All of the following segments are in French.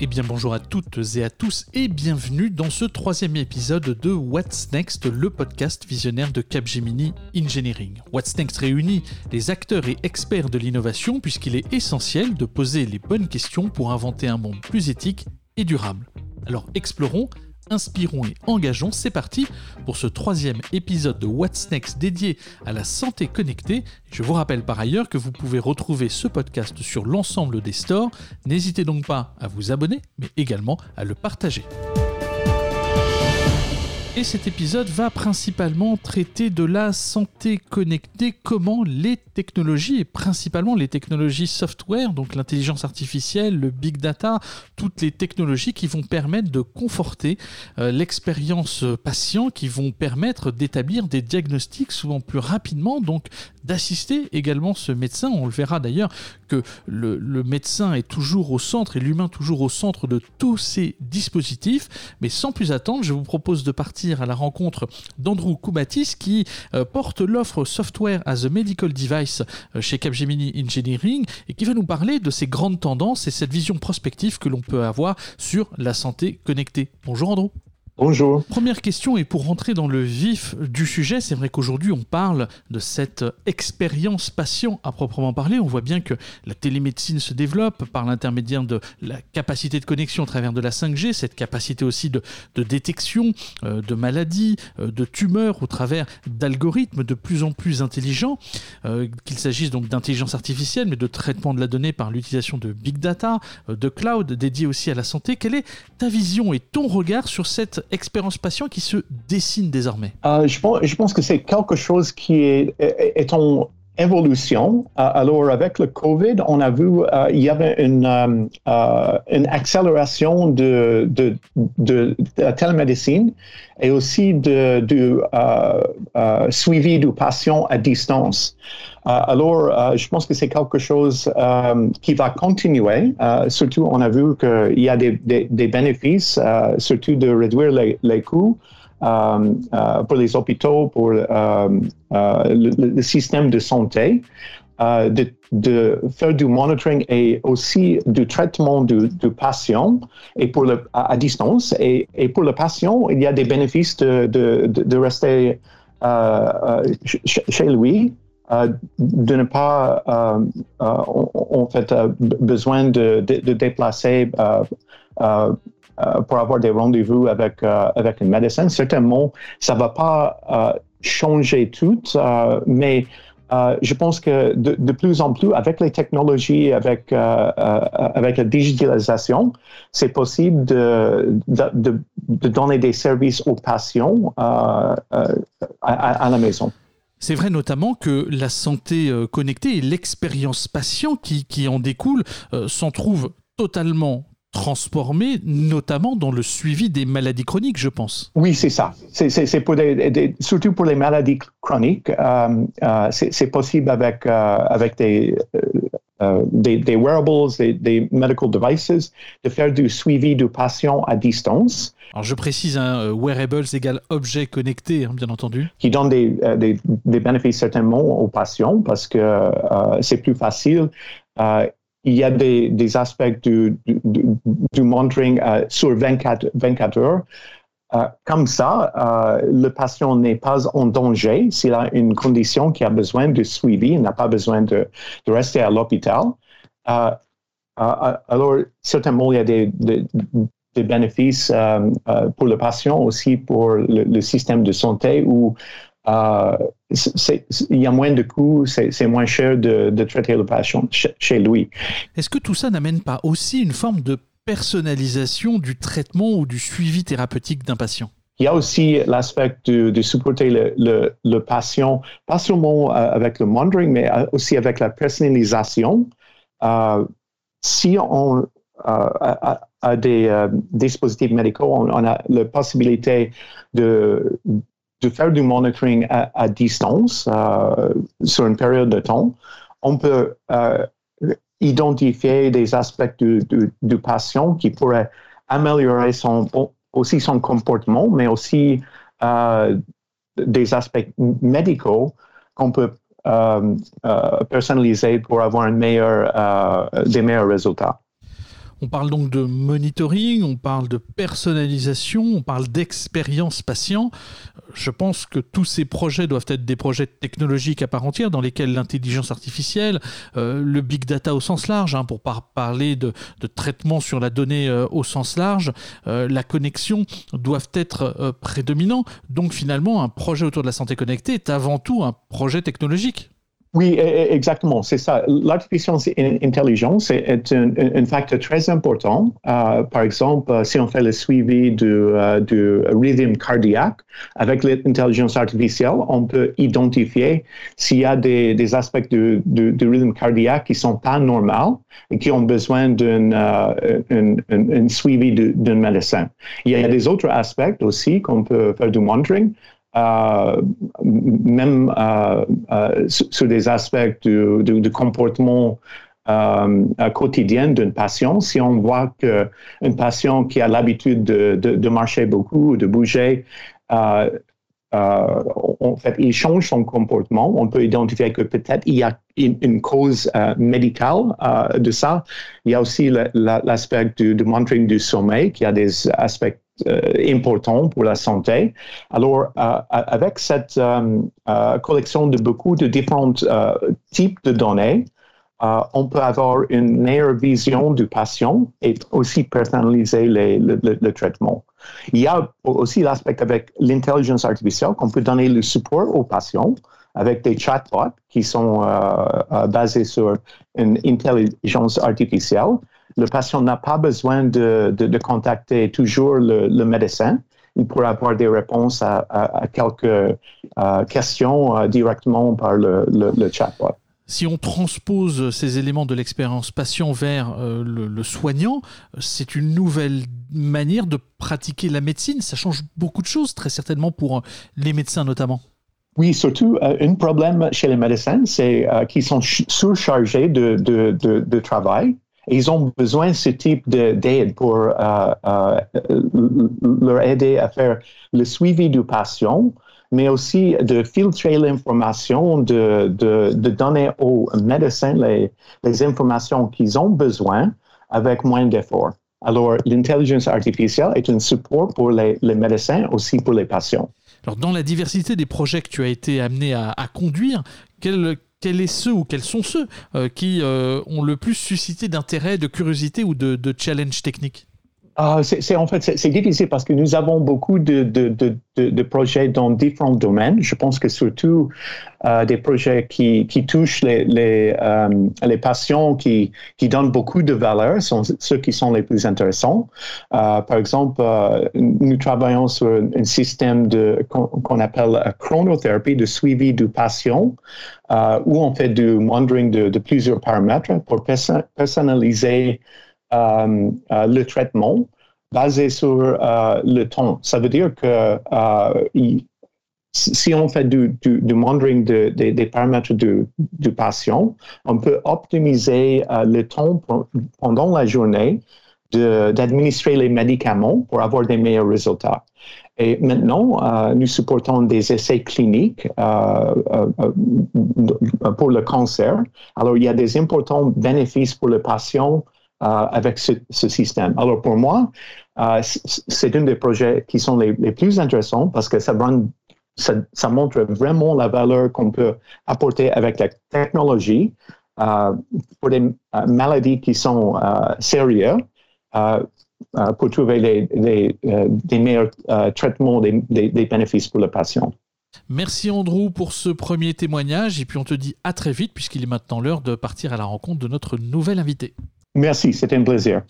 Eh bien bonjour à toutes et à tous et bienvenue dans ce troisième épisode de What's Next, le podcast visionnaire de Capgemini Engineering. What's Next réunit les acteurs et experts de l'innovation puisqu'il est essentiel de poser les bonnes questions pour inventer un monde plus éthique et durable. Alors explorons inspirons et engageons. C'est parti pour ce troisième épisode de What's Next dédié à la santé connectée. Je vous rappelle par ailleurs que vous pouvez retrouver ce podcast sur l'ensemble des stores. N'hésitez donc pas à vous abonner, mais également à le partager. Et cet épisode va principalement traiter de la santé connectée, comment les technologies, et principalement les technologies software, donc l'intelligence artificielle, le big data, toutes les technologies qui vont permettre de conforter euh, l'expérience patient, qui vont permettre d'établir des diagnostics souvent plus rapidement, donc d'assister également ce médecin. On le verra d'ailleurs que le, le médecin est toujours au centre et l'humain toujours au centre de tous ces dispositifs. Mais sans plus attendre, je vous propose de partir à la rencontre d'Andrew Kubatis qui euh, porte l'offre Software as a Medical Device euh, chez Capgemini Engineering et qui va nous parler de ces grandes tendances et cette vision prospective que l'on peut avoir sur la santé connectée. Bonjour Andrew. Bonjour. Première question, et pour rentrer dans le vif du sujet, c'est vrai qu'aujourd'hui on parle de cette expérience patient à proprement parler. On voit bien que la télémédecine se développe par l'intermédiaire de la capacité de connexion à travers de la 5G, cette capacité aussi de, détection euh, de maladies, euh, de tumeurs au travers d'algorithmes de plus en plus intelligents, euh, qu'il s'agisse donc d'intelligence artificielle, mais de traitement de la donnée par l'utilisation de big data, de cloud dédié aussi à la santé. Quelle est ta vision et ton regard sur cette expérience patient qui se dessine désormais. Euh, je, pense, que c'est quelque chose qui est, est en évolution. Euh, alors, avec le COVID, on a vu euh, il y avait une, une accélération de, de, de, la télémédecine et aussi du suivi du patient à distance. alors, je pense que c'est quelque chose qui va continuer. surtout, on a vu qu'il y a des, des, des bénéfices, surtout de réduire les, les coûts. Euh, euh, pour les hôpitaux, pour euh, le, système de santé. de, faire du monitoring et aussi du traitement du, patient et pour le, à, distance. Et, et, pour le patient, il y a des bénéfices de, de, rester chez lui, de ne pas en fait besoin de, de, déplacer euh, pour avoir des rendez-vous avec, euh, avec un médecin. Certainement, ça ne va pas euh, changer tout, mais je pense que de, plus en plus, avec les technologies, avec, avec la digitalisation, c'est possible de, de, donner des services aux patients à, à, la maison. C'est vrai notamment que la santé connectée et l'expérience patient qui, qui en découle s'en trouvent totalement transformé, notamment dans le suivi des maladies chroniques, je pense. Oui, c'est ça. C'est pour des, surtout pour les maladies chroniques, euh, euh, c'est possible avec, euh, avec des, des, wearables, des, medical devices, de faire du suivi du patient à distance. Alors je précise, hein, wearables égale objet connecté, hein, bien entendu. Qui donne des, des, bénéfices certainement aux patients parce que c'est plus facile il y a des, aspects du, monitoring euh, sur 24, 24 heures. Euh, comme ça, euh, le patient n'est pas en danger s'il a une condition qui a besoin de suivi, il n'a pas besoin de, rester à l'hôpital. alors, certainement, il y a des, bénéfices pour le patient, aussi pour le, le système de santé où il y a moins de coûts, c'est moins cher de, traiter le patient chez lui. Est-ce que tout ça n'amène pas aussi une forme de personnalisation du traitement ou du suivi thérapeutique d'un patient? Il y a aussi l'aspect de, supporter le, patient, pas seulement euh, avec le monitoring, mais euh, aussi avec la personnalisation. si on a, des dispositifs médicaux, on, on, a la possibilité de, de faire du monitoring à, distance euh, sur une période de temps, on peut euh, identifier des aspects du, patient qui pourraient améliorer son, aussi son comportement, mais aussi euh, des aspects médicaux qu'on peut personnaliser pour avoir des meilleurs résultats. On parle donc de monitoring, on parle de personnalisation, on parle d'expérience patient. Je pense que tous ces projets doivent être des projets technologiques à part entière dans lesquels l'intelligence artificielle, euh, le big data au sens large, hein, pour parler de, traitement sur la donnée euh, au sens large, euh, la connexion doivent être prédominants. Donc finalement, un projet autour de la santé connectée est avant tout un projet technologique. Oui, e, e, exactement, c'est ça. L'artificielle intelligence est un, facteur très important. Euh, par exemple, euh, si on fait le suivi du, euh, du rythme cardiaque, avec l'intelligence artificielle, on peut identifier s'il y a des, aspects du, du, rythme cardiaque qui sont pas normaux et qui ont besoin d'un suivi d'un médecin. Il y a des autres aspects aussi qu'on peut faire du monitoring. Euh, même euh, euh, sur des aspects du, comportement quotidien d'un patient, si on voit qu'un patient qui a l'habitude de, marcher beaucoup, de bouger, en fait, il change son comportement. On peut identifier que peut-être il y a une, cause médicale de ça. Il y a aussi l'aspect du, monitoring du sommeil, qui a des aspects important pour la santé. Alors, euh, avec cette euh, collection de beaucoup de différents types de données, on peut avoir une meilleure vision du patient et aussi personnaliser le, traitement. Il y a aussi l'aspect avec l'intelligence artificielle qu'on peut donner le support aux patients avec des chatbots qui sont basés sur une intelligence artificielle le patient n'a pas besoin de, contacter toujours le, médecin. Il pourra avoir des réponses à, quelques euh, questions euh, directement par le, chatbot. Si on transpose ces éléments de l'expérience patient vers euh, le, soignant, c'est une nouvelle manière de pratiquer la médecine. Ça change beaucoup de choses, très certainement pour les médecins notamment. Oui, surtout, un problème chez les médecins, c'est qu'ils sont surchargés de, travail ils ont besoin de ce type d'aide pour euh, euh, leur aider à faire le suivi du patient, mais aussi de filtrer l'information, de, donner aux médecins les, informations qu'ils ont besoin avec moins d'efforts. Alors, l'intelligence artificielle est un support pour les, médecins, aussi pour les patients. Alors, dans la diversité des projets que tu as été amené à, à conduire, quel, quels est ceux ou quels sont ceux euh, qui euh, ont le plus suscité d'intérêt, de curiosité ou de challenge technique? Ah, c'est en fait c'est difficile parce que nous avons beaucoup de, de, de, projets dans différents domaines. Je pense que surtout euh, des projets qui, qui touchent les les, euh, les patients, qui, qui donnent beaucoup de valeur, sont ceux qui sont les plus intéressants. Euh, par exemple, nous travaillons sur un, système qu'on appelle chronothérapie, de suivi du patient, où on fait du monitoring de, plusieurs paramètres pour personnaliser le traitement basé sur euh, le temps. Ça veut dire que si on fait du, monitoring des paramètres du, patient, on peut optimiser le temps pendant la journée d'administrer les médicaments pour avoir des meilleurs résultats. Et maintenant, nous supportons des essais cliniques pour le cancer. Alors, il y a des importants bénéfices pour le patient euh, avec ce, système. Alors pour moi, euh, c'est un des projets qui sont les, plus intéressants parce que ça, montre vraiment la valeur qu'on peut apporter avec la technologie euh, pour des maladies qui sont sérieuses. pour trouver les, des meilleurs traitements, des, des bénéfices pour le patient. Merci Andrew pour ce premier témoignage et puis on te dit à très vite puisqu'il est maintenant l'heure de partir à la rencontre de notre nouvel invité. Merci, c'était un plaisir.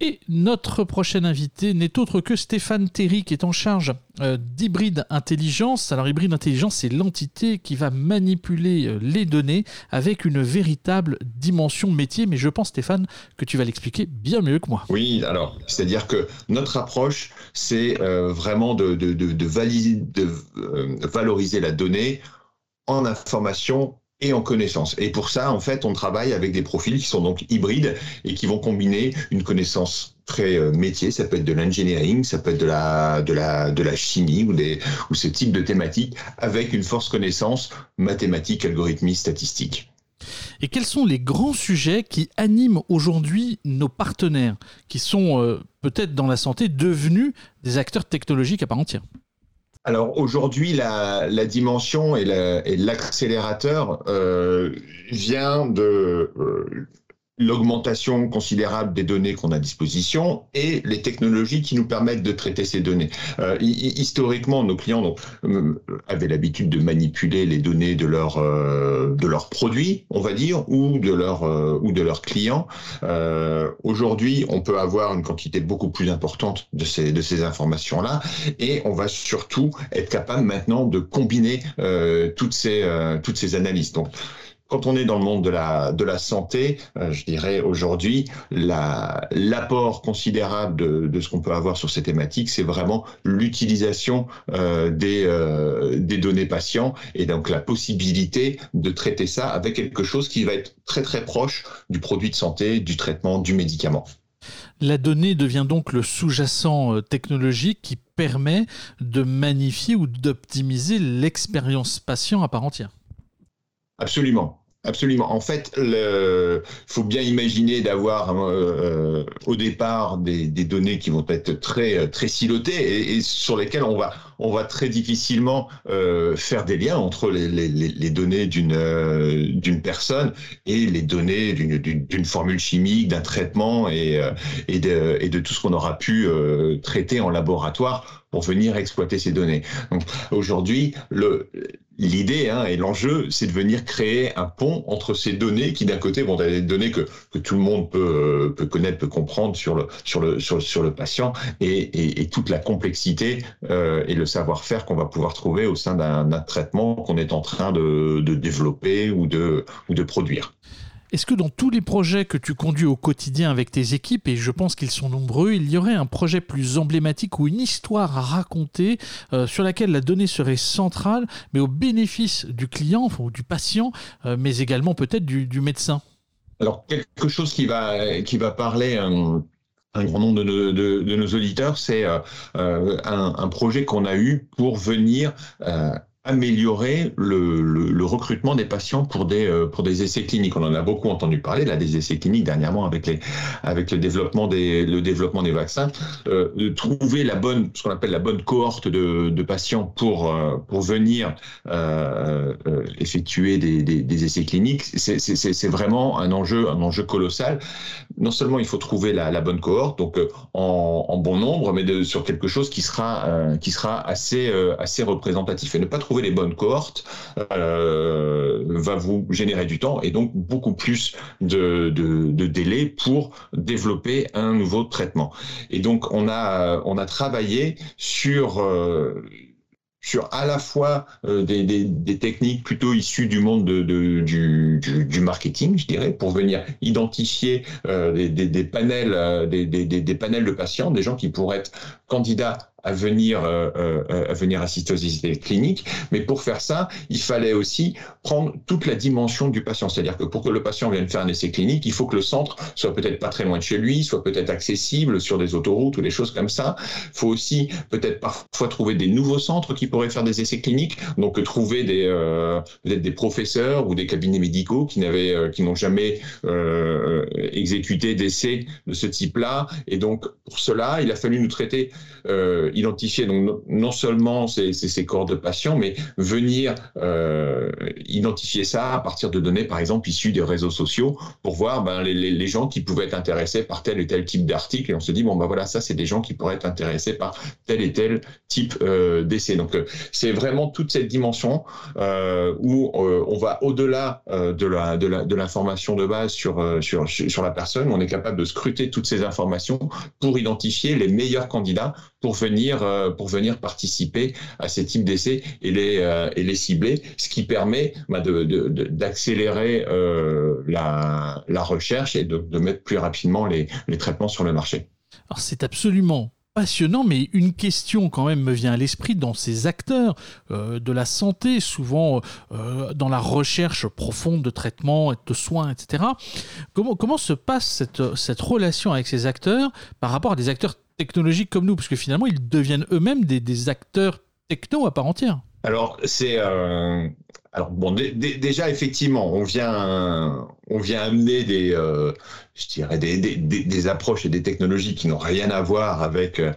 Et notre prochain invité n'est autre que Stéphane Terry, qui est en charge euh, d'Hybride Intelligence. Alors, Hybride Intelligence, c'est l'entité qui va manipuler euh, les données avec une véritable dimension métier. Mais je pense, Stéphane, que tu vas l'expliquer bien mieux que moi. Oui, alors, c'est-à-dire que notre approche, c'est euh, vraiment de, de, de, de valoriser la donnée en information et en connaissance. Et pour ça, en fait, on travaille avec des profils qui sont donc hybrides et qui vont combiner une connaissance très euh, métier, ça peut être de l'engineering, ça peut être de la, chimie ou, ce type de thématique, avec une force connaissance mathématique, algorithmique, statistique. Et quels sont les grands sujets qui animent aujourd'hui nos partenaires, qui sont euh, peut-être dans la santé devenus des acteurs technologiques à part entière? Alors aujourd'hui, la, dimension et l'accélérateur euh, vient de euh, l'augmentation considérable des données qu'on a à disposition et les technologies qui nous permettent de traiter ces données. Euh, historiquement, nos clients donc, euh, avaient l'habitude de manipuler les données de leurs euh, de leurs produits, on va dire, ou de leurs euh, ou de leurs clients. Euh, Aujourd'hui, on peut avoir une quantité beaucoup plus importante de ces de ces informations là, et on va surtout être capable maintenant de combiner toutes ces toutes ces analyses. Donc quand on est dans le monde de la, de la santé, euh, je dirais aujourd'hui, l'apport considérable de, de ce qu'on peut avoir sur ces thématiques, c'est vraiment l'utilisation euh, des, euh, des données patients et donc la possibilité de traiter ça avec quelque chose qui va être très très proche du produit de santé, du traitement, du médicament. La donnée devient donc le sous-jacent technologique qui permet de magnifier ou d'optimiser l'expérience patient à part entière. Absolument. Absolument. En fait, il faut bien imaginer d'avoir euh, au départ des, données qui vont être très très silotées et, sur lesquelles on va on va très difficilement euh, faire des liens entre les, les, les données d'une euh, d'une personne et les données d'une formule chimique, d'un traitement et et de, et de tout ce qu'on aura pu traiter en laboratoire pour venir exploiter ces données. Aujourd'hui, le l'idée hein, et l'enjeu, c'est de venir créer un pont entre ces données qui, d'un côté, vont des données que, que tout le monde peut, peut connaître, peut comprendre sur le, sur le, sur, sur le patient et, et, toute la complexité euh, et le savoir-faire qu'on va pouvoir trouver au sein d'un traitement qu'on est en train de, de développer ou de, ou de produire. Est-ce que dans tous les projets que tu conduis au quotidien avec tes équipes, et je pense qu'ils sont nombreux, il y aurait un projet plus emblématique ou une histoire à raconter euh, sur laquelle la donnée serait centrale, mais au bénéfice du client ou du patient, euh, mais également peut-être du, médecin? Alors, quelque chose qui va, qui va parler un, grand nombre de, nos auditeurs, c'est euh, un, projet qu'on a eu pour venir améliorer le, le, recrutement des patients pour des euh, pour des essais cliniques. On en a beaucoup entendu parler là des essais cliniques dernièrement avec les avec le développement des le développement des vaccins. Euh, de trouver la bonne ce qu'on appelle la bonne cohorte de, de patients pour euh, pour venir euh, effectuer des, des, des, essais cliniques, c'est vraiment un enjeu un enjeu colossal. Non seulement il faut trouver la, la bonne cohorte donc en, en, bon nombre, mais de, sur quelque chose qui sera qui sera assez assez représentatif et ne pas trouver les bonnes cohortes euh, va vous générer du temps et donc beaucoup plus de, de, délai pour développer un nouveau traitement. Et donc on a on a travaillé sur euh, sur à la fois euh, des, techniques plutôt issues du monde de, du, du, marketing, je dirais, pour venir identifier des, panels, des, panels de patients, des gens qui pourraient être candidats à venir, euh, euh, à venir assister aux essais cliniques. Mais pour faire ça, il fallait aussi prendre toute la dimension du patient. C'est-à-dire que pour que le patient vienne faire un essai clinique, il faut que le centre soit peut-être pas très loin de chez lui, soit peut-être accessible sur des autoroutes ou des choses comme ça. Il faut aussi peut-être parfois trouver des nouveaux centres qui pourraient faire des essais cliniques. Donc trouver des euh, peut-être des professeurs ou des cabinets médicaux qui n'avaient, euh, qui n'ont jamais euh, exécuté d'essais de ce type-là. Et donc pour cela, il a fallu nous traiter euh, identifier donc non seulement ces, ces, corps de patients, mais venir euh, identifier ça à partir de données, par exemple, issues des réseaux sociaux, pour voir ben, les, les, gens qui pouvaient être intéressés par tel et tel type d'article. Et on se dit, bon, ben voilà, ça, c'est des gens qui pourraient être intéressés par tel et tel type euh, d'essai. Donc, euh, c'est vraiment toute cette dimension où on va au-delà de la de l'information de, de base sur, sur, sur la personne. On est capable de scruter toutes ces informations pour identifier les meilleurs candidats pour venir, euh, pour venir participer à ces types d'essais et les, euh, cibler, ce qui permet bah, d'accélérer euh, la, recherche et de, mettre plus rapidement les, traitements sur le marché. Alors c'est absolument passionnant, mais une question quand même me vient à l'esprit dans ces acteurs de la santé, souvent dans la recherche profonde de traitements, de soins, etc. Comment, comment se passe cette, cette relation avec ces acteurs par rapport à des acteurs technologiques comme nous, parce que finalement, ils deviennent eux-mêmes des, acteurs techno à part entière. Alors, c'est euh, alors bon, déjà effectivement, on vient, on vient amener des, euh, je dirais des, des, approches et des technologies qui n'ont rien à voir avec euh,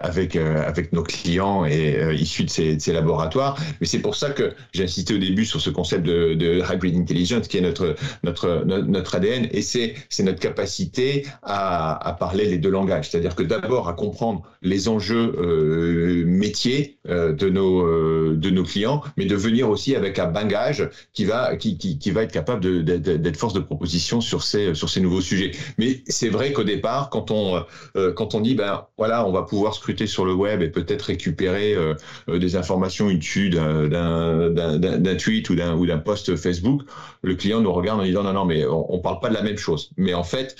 avec euh, avec nos clients et issus de ces, laboratoires. Mais c'est pour ça que j'ai insisté au début sur ce concept de, de hybrid intelligence qui est notre notre notre ADN et c'est c'est notre capacité à, à parler les deux langages. C'est-à-dire que d'abord à comprendre les enjeux métiers de nos de nos clients, mais de venir aussi avec un bagage qui va, qui, qui, va être capable d'être force de proposition sur ces, sur ces nouveaux sujets. Mais c'est vrai qu'au départ, quand on, euh, quand on dit, ben voilà, on va pouvoir scruter sur le web et peut-être récupérer euh, euh, des informations issues d'un tweet ou d'un ou d'un post Facebook, le client nous regarde en disant non, non, mais on, ne parle pas de la même chose. Mais en fait,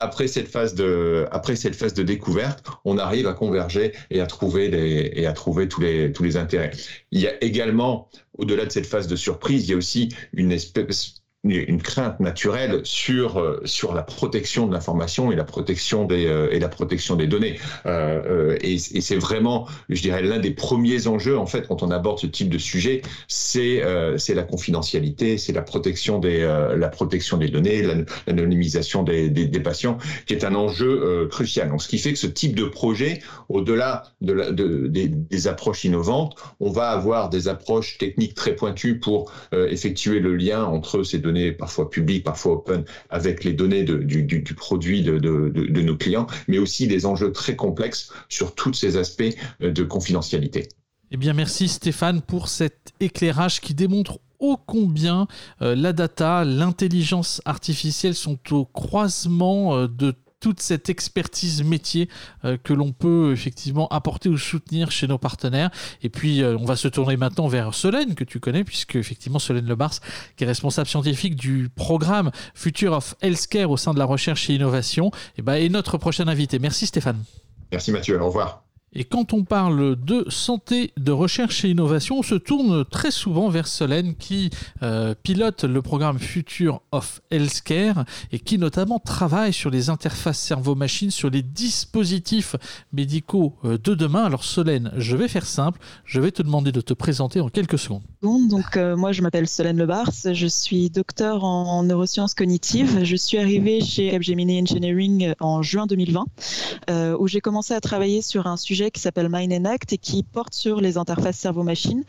après cette phase de, après cette phase de découverte, on arrive à converger et à trouver les, et à trouver tous les, tous les intérêts. Il y a également, au-delà de cette phase de surprise, il y a aussi une espèce, une crainte naturelle sur euh, sur la protection de l'information et la protection des euh, et la protection des données. Euh, et, c'est vraiment je dirais l'un des premiers enjeux en fait quand on aborde ce type de sujet c'est c'est la confidentialité c'est la protection des la protection des données l'anonymisation des, des, patients qui est un enjeu crucial. Donc ce qui fait que ce type de projet au-delà de, des, approches innovantes on va avoir des approches techniques très pointues pour effectuer le lien entre ces deux parfois publiques, parfois open, avec les données du, produit de, de, nos clients, mais aussi des enjeux très complexes sur tous ces aspects euh, de confidentialité. Eh bien, merci Stéphane pour cet éclairage qui démontre ô combien euh, la data, l'intelligence artificielle sont au croisement euh, de toute cette expertise métier euh, que l'on peut effectivement apporter ou soutenir chez nos partenaires. Et puis, euh, on va se tourner maintenant vers Solène, que tu connais, puisque effectivement, Solène Lebars, qui est responsable scientifique du programme Future of Healthcare au sein de la recherche et innovation, et ben, est notre prochain invité. Merci Stéphane. Merci Mathieu, au revoir. Et quand on parle de santé, de recherche et innovation, on se tourne très souvent vers Solène qui euh, pilote le programme Future of Healthcare et qui notamment travaille sur les interfaces cerveau-machine, sur les dispositifs médicaux euh, de demain. Alors Solène, je vais faire simple, je vais te demander de te présenter en quelques secondes. Donc euh, moi je m'appelle Solène Lebars, je suis docteur en neurosciences cognitives. Je suis arrivée chez Capgemini Engineering en juin 2020 où j'ai commencé à travailler sur un sujet qui s'appelle Mind and Act et qui porte sur les interfaces cerveau-machine.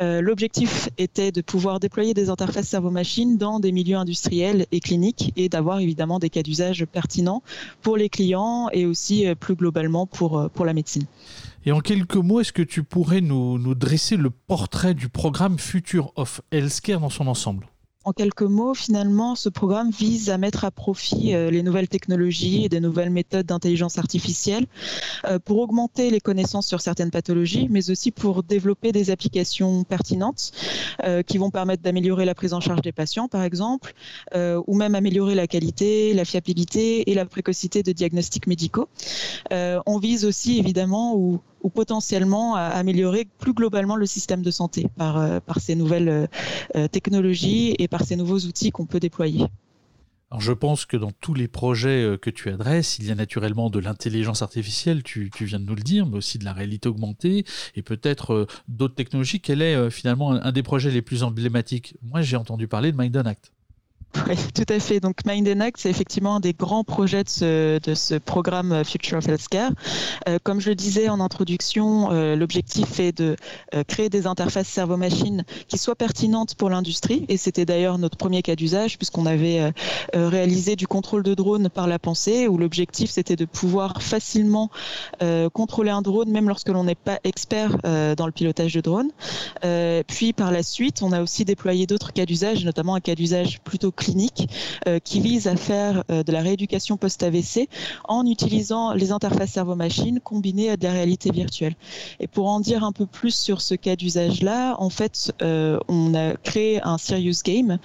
Euh, l'objectif était de pouvoir déployer des interfaces cerveau-machine dans des milieux industriels et cliniques et d'avoir évidemment des cas d'usage pertinents pour les clients et aussi euh, plus globalement pour, euh, pour la médecine. Et en quelques mots, est-ce que tu pourrais nous, nous dresser le portrait du programme Future of Healthcare dans son ensemble? En quelques mots, finalement, ce programme vise à mettre à profit euh, les nouvelles technologies et des nouvelles méthodes d'intelligence artificielle euh, pour augmenter les connaissances sur certaines pathologies, mais aussi pour développer des applications pertinentes euh, qui vont permettre d'améliorer la prise en charge des patients, par exemple, ou même améliorer la qualité, la fiabilité et la précocité de diagnostics médicaux. on vise aussi, évidemment, ou ou potentiellement améliorer plus globalement le système de santé par, euh, ces nouvelles euh, euh, technologies et par ces nouveaux outils qu'on peut déployer. Je pense que dans tous les projets que tu adresses, il y a naturellement de l'intelligence artificielle, tu, viens de nous le dire, mais aussi de la réalité augmentée et peut-être d'autres technologies. Quel est finalement un des projets les plus emblématiques? Moi, j'ai entendu parler de Mind Act. Oui, tout à fait. Donc Mind and Act, c'est effectivement un des grands projets de ce, de ce programme Future of Healthcare. Euh, comme je le disais en introduction, euh, l'objectif est de euh, créer des interfaces cerveau-machine qui soient pertinentes pour l'industrie. Et c'était d'ailleurs notre premier cas d'usage, puisqu'on avait euh, euh, réalisé du contrôle de drone par la pensée, où l'objectif c'était de pouvoir facilement contrôler un drone, même lorsque l'on n'est pas expert dans le pilotage de drone. puis par la suite, on a aussi déployé d'autres cas d'usage, notamment un cas d'usage plutôt clinique euh, qui vise à faire euh, de la rééducation post-AVC en utilisant les interfaces cerveau-machine combinées à de la réalité virtuelle. Et pour en dire un peu plus sur ce cas d'usage-là, en fait, euh, on a créé un serious game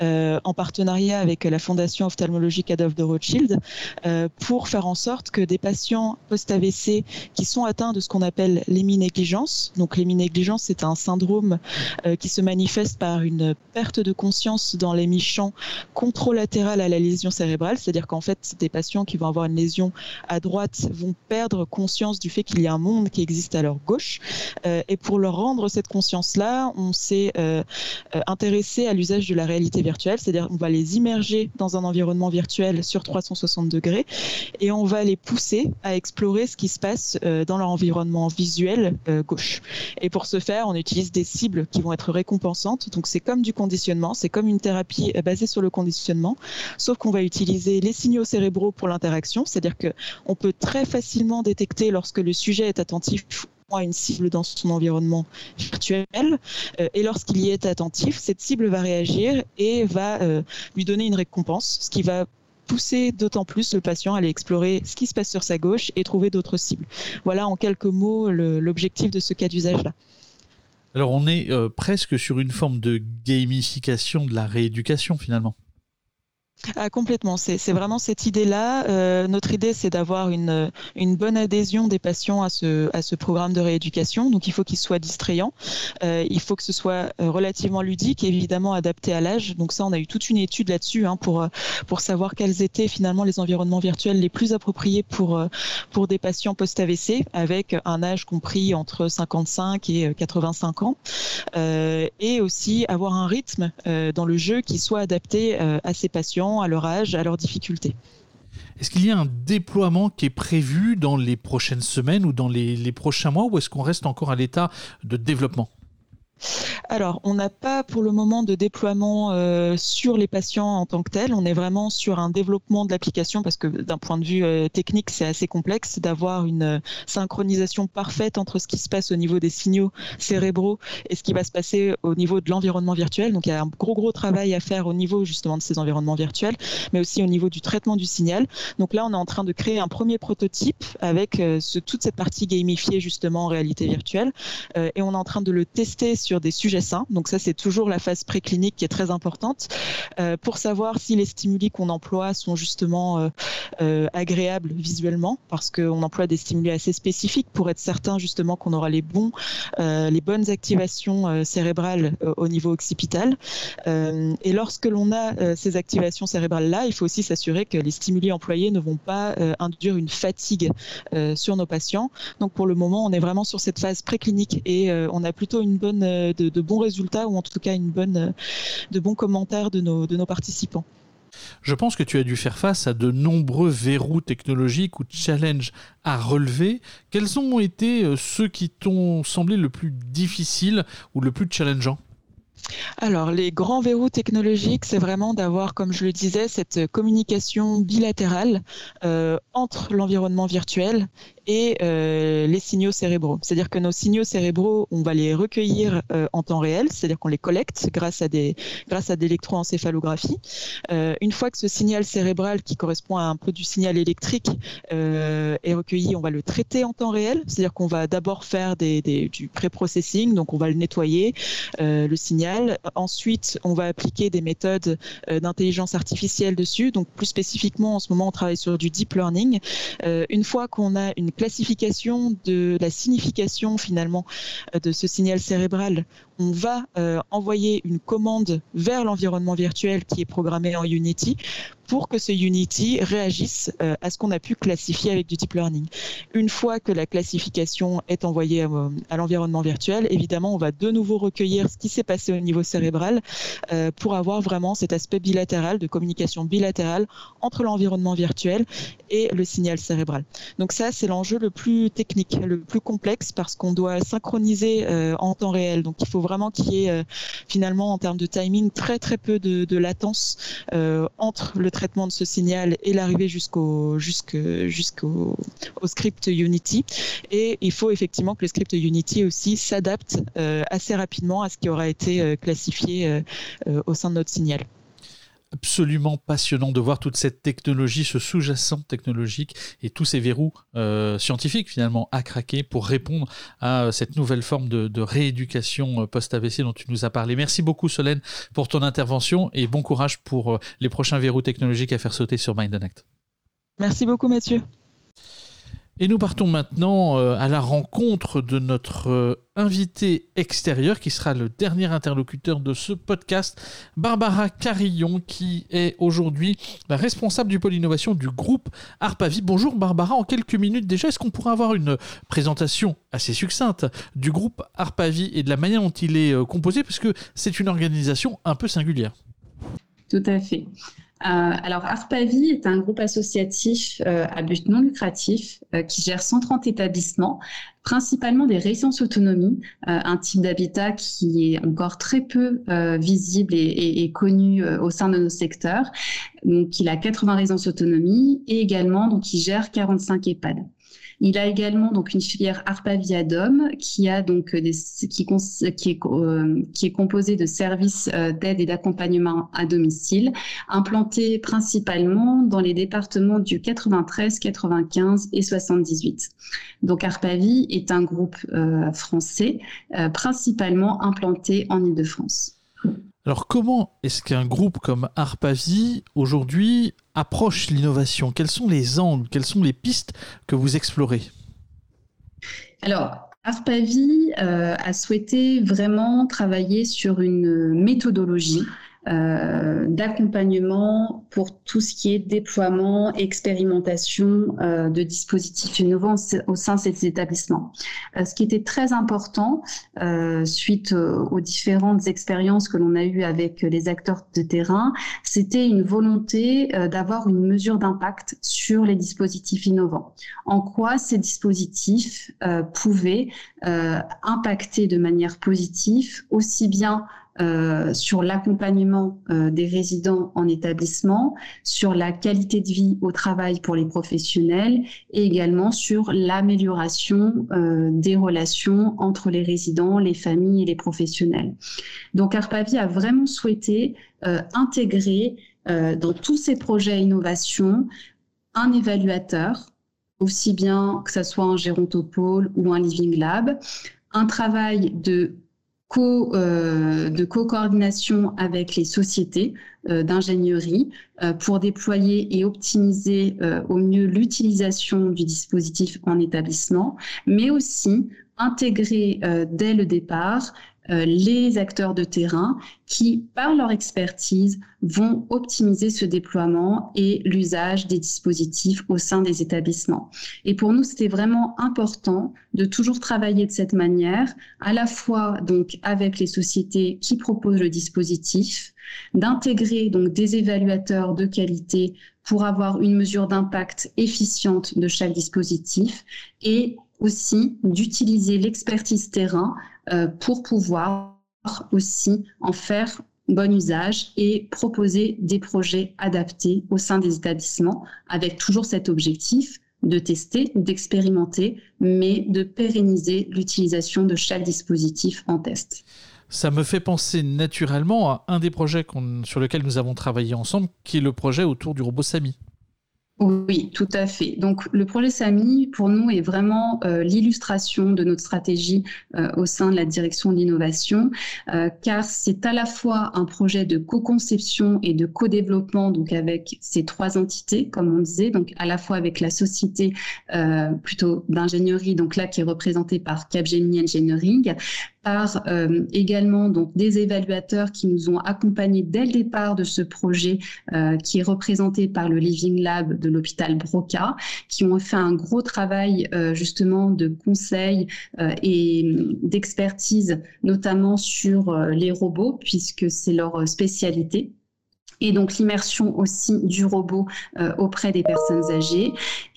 en partenariat avec la Fondation ophtalmologique Adolphe de Rothschild pour faire en sorte que des patients post-AVC qui sont atteints de ce qu'on appelle l'héminégligence, donc l'héminégligence c'est un syndrome qui se manifeste par une perte de conscience dans les mi-champs contralatérale à la lésion cérébrale, c'est-à-dire qu'en fait, des patients qui vont avoir une lésion à droite vont perdre conscience du fait qu'il y a un monde qui existe à leur gauche. Euh, et pour leur rendre cette conscience-là, on s'est euh, euh, intéressé à l'usage de la réalité virtuelle, c'est-à-dire on va les immerger dans un environnement virtuel sur 360 degrés et on va les pousser à explorer ce qui se passe dans leur environnement visuel gauche. Et pour ce faire, on utilise des cibles qui vont être récompensantes. Donc c'est comme du conditionnement, c'est comme une thérapie basée sur le conditionnement, sauf qu'on va utiliser les signaux cérébraux pour l'interaction, c'est-à-dire qu'on peut très facilement détecter lorsque le sujet est attentif à une cible dans son environnement virtuel. Euh, et lorsqu'il y est attentif, cette cible va réagir et va euh, lui donner une récompense, ce qui va pousser d'autant plus le patient à aller explorer ce qui se passe sur sa gauche et trouver d'autres cibles. Voilà en quelques mots l'objectif de ce cas d'usage-là. Alors on est euh, presque sur une forme de gamification de la rééducation finalement. Ah, complètement, c'est vraiment cette idée-là. Euh, notre idée, c'est d'avoir une, une bonne adhésion des patients à ce, à ce programme de rééducation. Donc, il faut qu'il soit distrayant. Euh, il faut que ce soit euh, relativement ludique et évidemment adapté à l'âge. Donc, ça, on a eu toute une étude là-dessus hein, pour, pour savoir quels étaient finalement les environnements virtuels les plus appropriés pour, pour des patients post-AVC avec un âge compris entre 55 et 85 ans. et aussi avoir un rythme dans le jeu qui soit adapté à ces patients à leur âge, à leurs difficultés. Est-ce qu'il y a un déploiement qui est prévu dans les prochaines semaines ou dans les prochains mois ou est-ce qu'on reste encore à l'état de développement? Alors, on n'a pas pour le moment de déploiement euh, sur les patients en tant que tel. On est vraiment sur un développement de l'application parce que d'un point de vue euh, technique, c'est assez complexe d'avoir une euh, synchronisation parfaite entre ce qui se passe au niveau des signaux cérébraux et ce qui va se passer au niveau de l'environnement virtuel. Donc, il y a un gros, gros travail à faire au niveau justement de ces environnements virtuels, mais aussi au niveau du traitement du signal. Donc là, on est en train de créer un premier prototype avec toute cette partie gamifiée justement en réalité virtuelle et on est en train de le tester sur des sujets sains. Donc ça, c'est toujours la phase préclinique qui est très importante euh, pour savoir si les stimuli qu'on emploie sont justement euh, euh, agréables visuellement, parce qu'on emploie des stimuli assez spécifiques pour être certain justement qu'on aura les bons, les bonnes activations cérébrales au niveau occipital. et lorsque l'on a ces activations cérébrales là, il faut aussi s'assurer que les stimuli employés ne vont pas induire une fatigue sur nos patients. Donc pour le moment, on est vraiment sur cette phase préclinique et on a plutôt une bonne de, bons résultats ou en tout cas une bonne, de bons commentaires de nos, de nos participants. Je pense que tu as dû faire face à de nombreux verrous technologiques ou challenges à relever. Quels ont été euh, ceux qui t'ont semblé le plus difficile ou le plus challengeant? Alors, les grands verrous technologiques, c'est vraiment d'avoir, comme je le disais, cette communication bilatérale euh, entre l'environnement virtuel et euh, les signaux cérébraux. C'est-à-dire que nos signaux cérébraux, on va les recueillir euh, en temps réel, c'est-à-dire qu'on les collecte grâce à des grâce à d'électroencéphalographie. Euh, une fois que ce signal cérébral qui correspond à un peu du signal électrique est recueilli, on va le traiter en temps réel, c'est-à-dire qu'on va d'abord faire du pré-processing, donc on va le nettoyer, le signal. Ensuite, on va appliquer des méthodes d'intelligence artificielle dessus. Donc plus spécifiquement, en ce moment, on travaille sur du deep learning. une fois qu'on a une classification de la signification finalement euh, de ce signal cérébral on va euh, envoyer une commande vers l'environnement virtuel qui est programmé en Unity pour que ce Unity réagisse euh, à ce qu'on a pu classifier avec du deep learning. Une fois que la classification est envoyée euh, à, l'environnement virtuel, évidemment, on va de nouveau recueillir ce qui s'est passé au niveau cérébral pour avoir vraiment cet aspect bilatéral de communication bilatérale entre l'environnement virtuel et le signal cérébral. Donc ça, c'est l'enjeu le plus technique, le plus complexe parce qu'on doit synchroniser en temps réel. Donc il faut vraiment qu'il y ait euh, finalement en termes de timing très très peu de, latence euh, entre le traitement de ce signal et l'arrivée jusqu'au jusqu'au script Unity. Et il faut effectivement que le script Unity aussi s'adapte euh, assez rapidement à ce qui aura été classifié au sein de notre signal absolument passionnant de voir toute cette technologie, ce sous-jacent technologique et tous ces verrous euh, scientifiques finalement à craquer pour répondre à euh, cette nouvelle forme de, rééducation euh, post-AVC dont tu nous as parlé. Merci beaucoup Solène pour ton intervention et bon courage pour les prochains verrous technologiques à faire sauter sur Mind. Merci beaucoup Mathieu. Et nous partons maintenant euh, à la rencontre de notre euh, invité extérieur qui sera le dernier interlocuteur de ce podcast, Barbara Carillon, qui est aujourd'hui la responsable du pôle innovation du groupe Arpavi. Bonjour Barbara, en quelques minutes déjà, est-ce qu'on pourrait avoir une présentation assez succincte du groupe Arpavi et de la manière dont il est euh, composé, parce que c'est une organisation un peu singulière Tout à fait. Euh, alors, ARPAVI est un groupe associatif euh, à but non lucratif euh, qui gère 130 établissements, principalement des résidences autonomie, un type d'habitat qui est encore très peu visible et, et, connu au sein de nos secteurs. Donc, il a 80 résidences autonomie et également, donc, il gère 45 EHPAD. Il a également donc une filière ARPA Viadom qui euh, qui est composée de services euh, d'aide et d'accompagnement à domicile, implantés principalement dans les départements du 93, 95 et 78. Donc ARPAVI est un groupe euh, français principalement implanté en Ile-de-France. Alors comment est-ce qu'un groupe comme Arpavi aujourd'hui approche l'innovation? Quels sont les angles, quelles sont les pistes que vous explorez? Alors Arpavi euh, a souhaité vraiment travailler sur une méthodologie euh, d'accompagnement pour tout ce qui est déploiement, expérimentation euh, de dispositifs innovants au sein de ces établissements. Euh, ce qui était très important suite aux différentes expériences que l'on a eues avec les acteurs de terrain, c'était une volonté d'avoir une mesure d'impact sur les dispositifs innovants. En quoi ces dispositifs pouvaient impacter de manière positive aussi bien euh, sur l'accompagnement euh, des résidents en établissement, sur la qualité de vie au travail pour les professionnels et également sur l'amélioration euh, des relations entre les résidents, les familles et les professionnels. Donc Arpavi a vraiment souhaité intégrer dans tous ces projets innovation un évaluateur, aussi bien que ce soit un gérontopole ou un living lab, un travail de euh, de co-coordination avec les sociétés euh, d'ingénierie euh, pour déployer et optimiser au mieux l'utilisation du dispositif en établissement, mais aussi intégrer dès le départ euh, les acteurs de terrain qui, par leur expertise, vont optimiser ce déploiement et l'usage des dispositifs au sein des établissements. Et pour nous, c'était vraiment important de toujours travailler de cette manière, à la fois donc avec les sociétés qui proposent le dispositif, d'intégrer donc des évaluateurs de qualité pour avoir une mesure d'impact efficiente de chaque dispositif et aussi d'utiliser l'expertise terrain pour pouvoir aussi en faire bon usage et proposer des projets adaptés au sein des établissements avec toujours cet objectif de tester, d'expérimenter, mais de pérenniser l'utilisation de chaque dispositif en test. Ça me fait penser naturellement à un des projets sur lequel nous avons travaillé ensemble, qui est le projet autour du robot Samy. Oui, tout à fait. Donc le projet SAMI, pour nous, est vraiment euh, l'illustration de notre stratégie euh, au sein de la direction de l'innovation, euh, car c'est à la fois un projet de co-conception et de co-développement, donc avec ces trois entités, comme on disait, donc à la fois avec la société plutôt d'ingénierie, donc là qui est représentée par Capgemini Engineering, par euh, également donc des évaluateurs qui nous ont accompagnés dès le départ de ce projet euh, qui est représenté par le Living Lab de l'hôpital Broca, qui ont fait un gros travail euh, justement de conseil et d'expertise, notamment sur les robots, puisque c'est leur spécialité. Et donc l'immersion aussi du robot euh, auprès des personnes âgées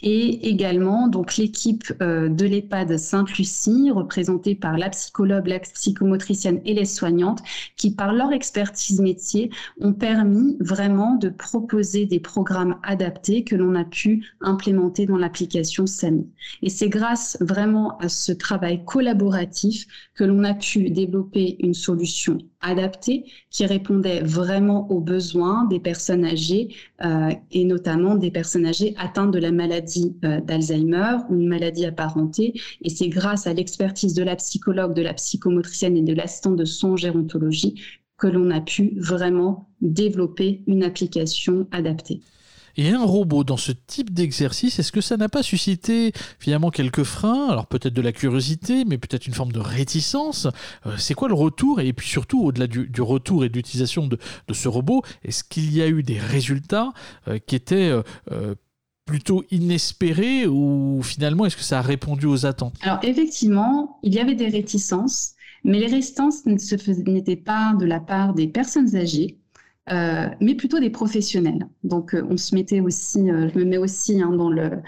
et également donc l'équipe euh, de l'EHPAD Sainte-Lucie représentée par la psychologue, la psychomotricienne et les soignantes qui par leur expertise métier ont permis vraiment de proposer des programmes adaptés que l'on a pu implémenter dans l'application SAMI. Et c'est grâce vraiment à ce travail collaboratif que l'on a pu développer une solution adaptée qui répondait vraiment aux besoins des personnes âgées euh, et notamment des personnes âgées atteintes de la maladie euh, d'Alzheimer ou une maladie apparentée. Et c'est grâce à l'expertise de la psychologue, de la psychomotricienne et de l'assistante de son gérontologie que l'on a pu vraiment développer une application adaptée. Et un robot dans ce type d'exercice, est-ce que ça n'a pas suscité finalement quelques freins Alors peut-être de la curiosité, mais peut-être une forme de réticence? Euh, c'est quoi le retour? Et puis surtout, au-delà du, retour et de l'utilisation de, ce robot, est-ce qu'il y a eu des résultats euh, qui étaient plutôt inespérés ou finalement est-ce que ça a répondu aux attentes? Alors effectivement, il y avait des réticences, mais les réticences n'étaient pas de la part des personnes âgées, euh, mais plutôt des professionnels. Donc, euh, on se mettait aussi, euh, je me mets aussi hein, dans le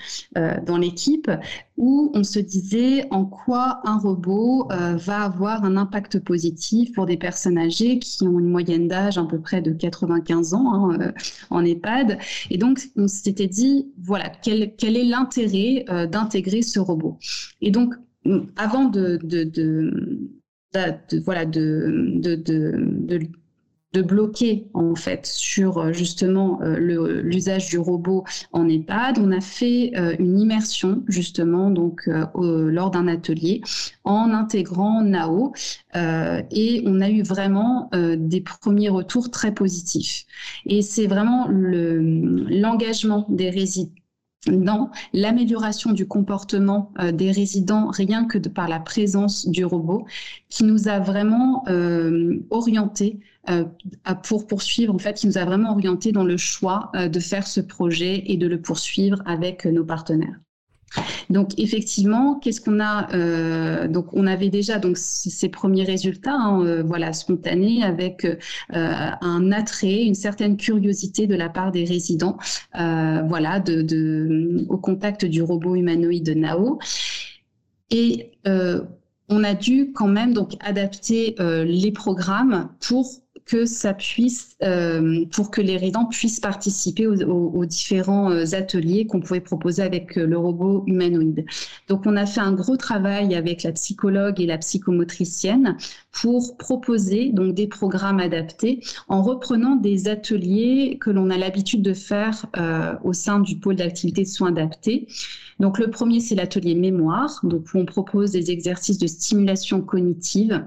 dans l'équipe où on se disait en quoi un robot va avoir un impact positif pour des personnes âgées qui ont une moyenne d'âge à peu près de 95 ans hein, en EHPAD. Et donc, on s'était dit voilà quel quel est l'intérêt d'intégrer ce robot? Et donc, avant de, voilà de, de, bloquer en fait sur euh, justement euh, l'usage du robot en EHPAD. On a fait euh, une immersion justement donc lors d'un atelier en intégrant NAO et on a eu vraiment des premiers retours très positifs. Et c'est vraiment l'engagement des résidents dans l'amélioration du comportement des résidents rien que de, par la présence du robot qui nous a vraiment euh, orientés euh, pour poursuivre, en fait, qui nous a vraiment orientés dans le choix euh, de faire ce projet et de le poursuivre avec nos partenaires. Donc effectivement, qu'est-ce qu'on a euh, Donc on avait déjà donc ces premiers résultats, hein, euh, voilà spontanés, avec euh, un attrait, une certaine curiosité de la part des résidents, voilà, au contact du robot humanoïde Nao. Et on a dû quand même donc adapter les programmes pour que ça puisse, euh, pour que les résidents puissent participer aux, différents euh, ateliers qu'on pouvait proposer avec euh, le robot humanoïde. Donc, on a fait un gros travail avec la psychologue et la psychomotricienne pour proposer donc des programmes adaptés en reprenant des ateliers que l'on a l'habitude de faire au sein du pôle d'activité de soins adaptés. Donc, le premier, c'est l'atelier mémoire, donc où on propose des exercices de stimulation cognitive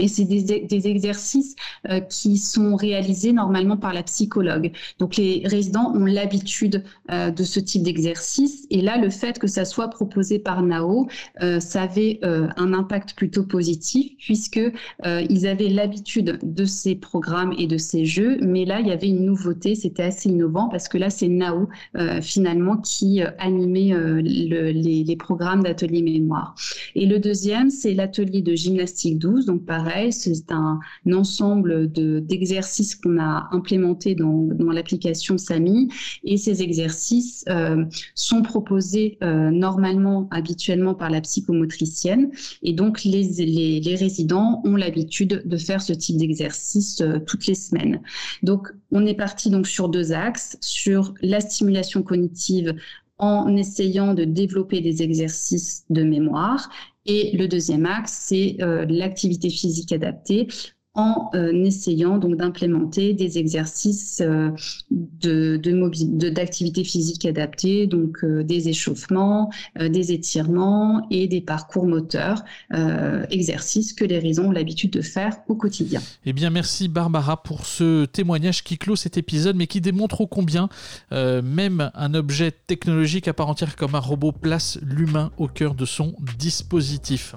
et c'est des, exercices euh, qui sont réalisés normalement par la psychologue. Donc les résidents ont l'habitude euh, de ce type d'exercice. Et là, le fait que ça soit proposé par NAO, euh, ça avait euh, un impact plutôt positif puisque ils avaient l'habitude de ces programmes et de ces jeux. Mais là, il y avait une nouveauté. C'était assez innovant parce que là, c'est NAO finalement qui animait le, les, les, programmes d'atelier mémoire. Et le deuxième, c'est l'atelier de gymnastique 12. Donc par c'est un, ensemble d'exercices qu'on a implémentés dans, l'application SAMI. Et ces exercices euh, sont proposés euh, normalement, habituellement par la psychomotricienne. Et donc, les, résidents ont l'habitude de faire ce type d'exercice euh, toutes les semaines. Donc, on est parti donc sur deux axes, sur la stimulation cognitive en essayant de développer des exercices de mémoire et le deuxième axe, c'est euh, l'activité physique adaptée en euh, essayant donc d'implémenter des exercices euh, d'activité physique adaptée, donc des échauffements, des étirements et des parcours moteurs, exercices que les raisons ont l'habitude de faire au quotidien. Eh bien, merci Barbara pour ce témoignage qui clôt cet épisode, mais qui démontre ô combien même un objet technologique à part entière comme un robot place l'humain au cœur de son dispositif.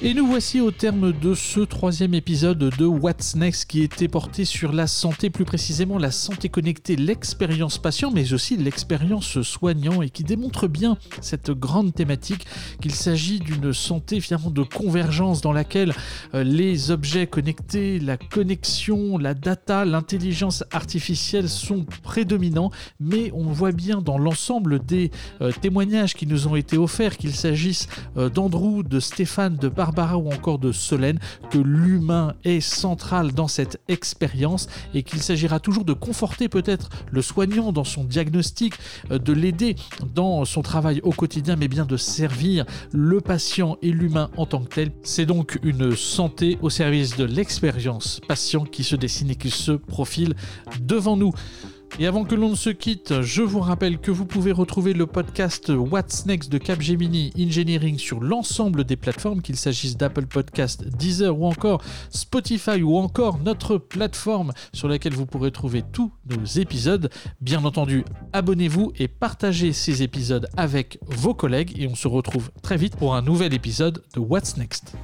Et nous voici au terme de ce troisième épisode de What's Next qui était porté sur la santé, plus précisément la santé connectée, l'expérience patient, mais aussi l'expérience soignant et qui démontre bien cette grande thématique qu'il s'agit d'une santé finalement de convergence dans laquelle euh, les objets connectés, la connexion, la data, l'intelligence artificielle sont prédominants, mais on voit bien dans l'ensemble des euh, témoignages qui nous ont été offerts, qu'il s'agisse euh, d'Andrew, de Stéphane, de Bar Barbara ou encore de Solène que l'humain est central dans cette expérience et qu'il s'agira toujours de conforter peut-être le soignant dans son diagnostic, euh, de l'aider dans son travail au quotidien, mais bien de servir le patient et l'humain en tant que tel. C'est donc une santé au service de l'expérience patient qui se dessine et qui se profile devant nous. Et avant que l'on ne se quitte, je vous rappelle que vous pouvez retrouver le podcast What's Next de Capgemini Engineering sur l'ensemble des plateformes, qu'il s'agisse d'Apple Podcast, Deezer ou encore Spotify ou encore notre plateforme sur laquelle vous pourrez trouver tous nos épisodes. Bien entendu, abonnez-vous et partagez ces épisodes avec vos collègues et on se retrouve très vite pour un nouvel épisode de What's Next.